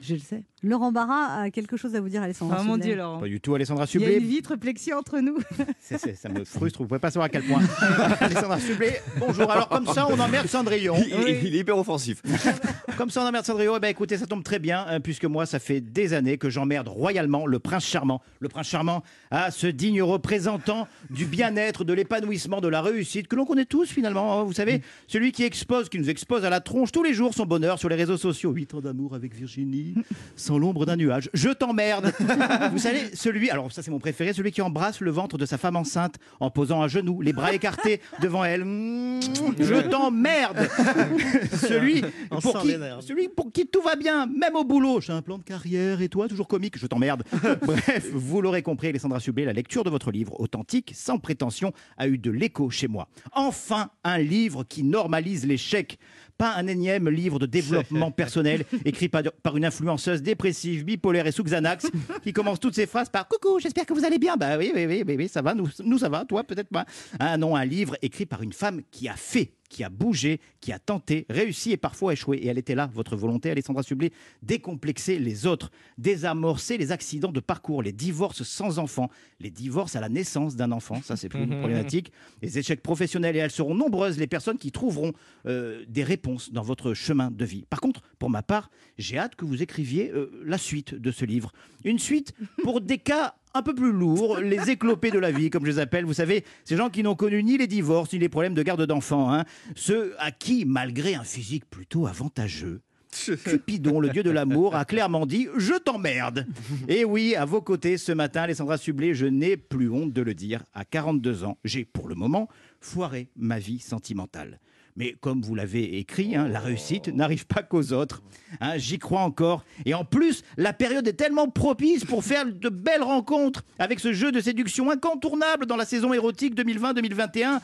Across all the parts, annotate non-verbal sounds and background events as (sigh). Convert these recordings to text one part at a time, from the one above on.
Je le sais. Laurent Barra a quelque chose à vous dire, Alessandra. Oh mon. Dieu, Laurent. Pas du tout, Alessandra Il y a une vitre plexi entre nous. (laughs) C'est- c'est- ça me frustre, vous pouvez pas savoir à quel point. (laughs) Alessandra Sublet, bonjour. Alors comme ça, on emmerde Cendrillon. Il, il est hyper offensif. (laughs) Comme ça, on emmerde Cendrillon. Eh ben, écoutez, ça tombe très bien, hein, puisque moi, ça fait des années que j'emmerde royalement le prince charmant. Le prince charmant, ah, ce digne représentant du bien-être, de l'épanouissement, de la réussite, que l'on connaît tous finalement. hein, vous savez, celui qui expose, qui nous expose à la tronche tous les jours son bonheur sur les réseaux sociaux. Huit ans d'amour avec Virginie, sans l'ombre d'un nuage. Je t'emmerde. (laughs) vous savez, celui, alors ça c'est mon préféré, celui qui embrasse le ventre de sa femme enceinte en posant à genoux, les bras écartés (laughs) devant elle. Mmh, je t'emmerde. (laughs) celui pour qui, celui pour qui tout va bien, même au boulot. J'ai un plan de carrière et toi, toujours comique, je t'emmerde. Bref, vous l'aurez compris, Alessandra Sublet, la lecture de votre livre authentique, sans prétention, a eu de l'écho chez moi. Enfin, un livre qui normalise l'échec. Pas un énième livre de développement (laughs) personnel écrit par, par une influenceuse dépressive, bipolaire et sous Xanax qui commence toutes ses phrases par Coucou, j'espère que vous allez bien. Bah oui, oui, oui, oui, oui, ça va, nous, nous ça va, toi peut-être pas. Ah non, un livre écrit par une femme qui a fait qui a bougé, qui a tenté, réussi et parfois échoué. Et elle était là, votre volonté, Alessandra Sublet, décomplexer les autres, désamorcer les accidents de parcours, les divorces sans enfants, les divorces à la naissance d'un enfant, ça c'est plus une problématique, les échecs professionnels. Et elles seront nombreuses les personnes qui trouveront euh, des réponses dans votre chemin de vie. Par contre, pour ma part, j'ai hâte que vous écriviez euh, la suite de ce livre. Une suite pour des cas un peu plus lourds, (laughs) les éclopés de la vie, comme je les appelle. Vous savez, ces gens qui n'ont connu ni les divorces, ni les problèmes de garde d'enfants. hein. Ceux à qui, malgré un physique plutôt avantageux, (laughs) Cupidon, le dieu de l'amour, a clairement dit Je t'emmerde. Et oui, à vos côtés ce matin, Alessandra Sublet, je n'ai plus honte de le dire. À 42 ans, j'ai pour le moment foiré ma vie sentimentale. Mais comme vous l'avez écrit, hein, la réussite n'arrive pas qu'aux autres. Hein, J'y crois encore. Et en plus, la période est tellement propice pour faire de belles rencontres avec ce jeu de séduction incontournable dans la saison érotique 2020-2021.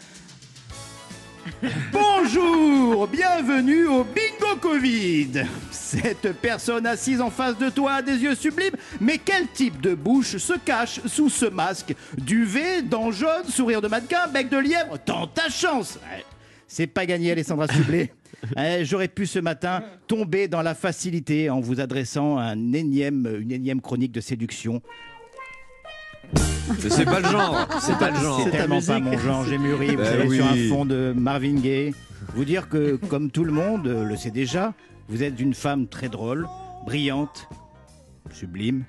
Bonjour, bienvenue au Bingo Covid. Cette personne assise en face de toi a des yeux sublimes, mais quel type de bouche se cache sous ce masque? Duvet, dents jaunes, sourire de mannequin, bec de lièvre Tant ta chance C'est pas gagné, Alessandra Sublet. (laughs) Eh, J'aurais pu ce matin tomber dans la facilité en vous adressant un énième, une énième chronique de séduction. C'est pas le genre. C'est pas le genre. C'est tellement pas mon genre. J'ai mûri, vous savez, oui. sur un fond de Marvin Gaye. Vous dire que, comme tout le monde euh, le sait déjà, vous êtes une femme très drôle, brillante, sublime,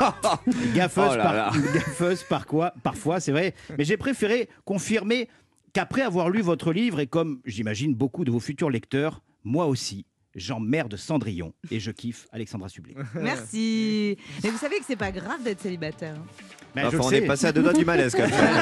(laughs) gaffeuse, Oh là par- là. (laughs) gaffeuse par quoi, parfois, c'est vrai. Mais j'ai préféré confirmer qu'après avoir lu votre livre, et comme j'imagine beaucoup de vos futurs lecteurs, moi aussi, j'emmerde Cendrillon et je kiffe Alexandra Sublet. (laughs) Merci. Mais vous savez que c'est pas grave d'être célibataire. Ben, je Enfin, le on sais. est passé à deux doigts du malaise quand même. (laughs)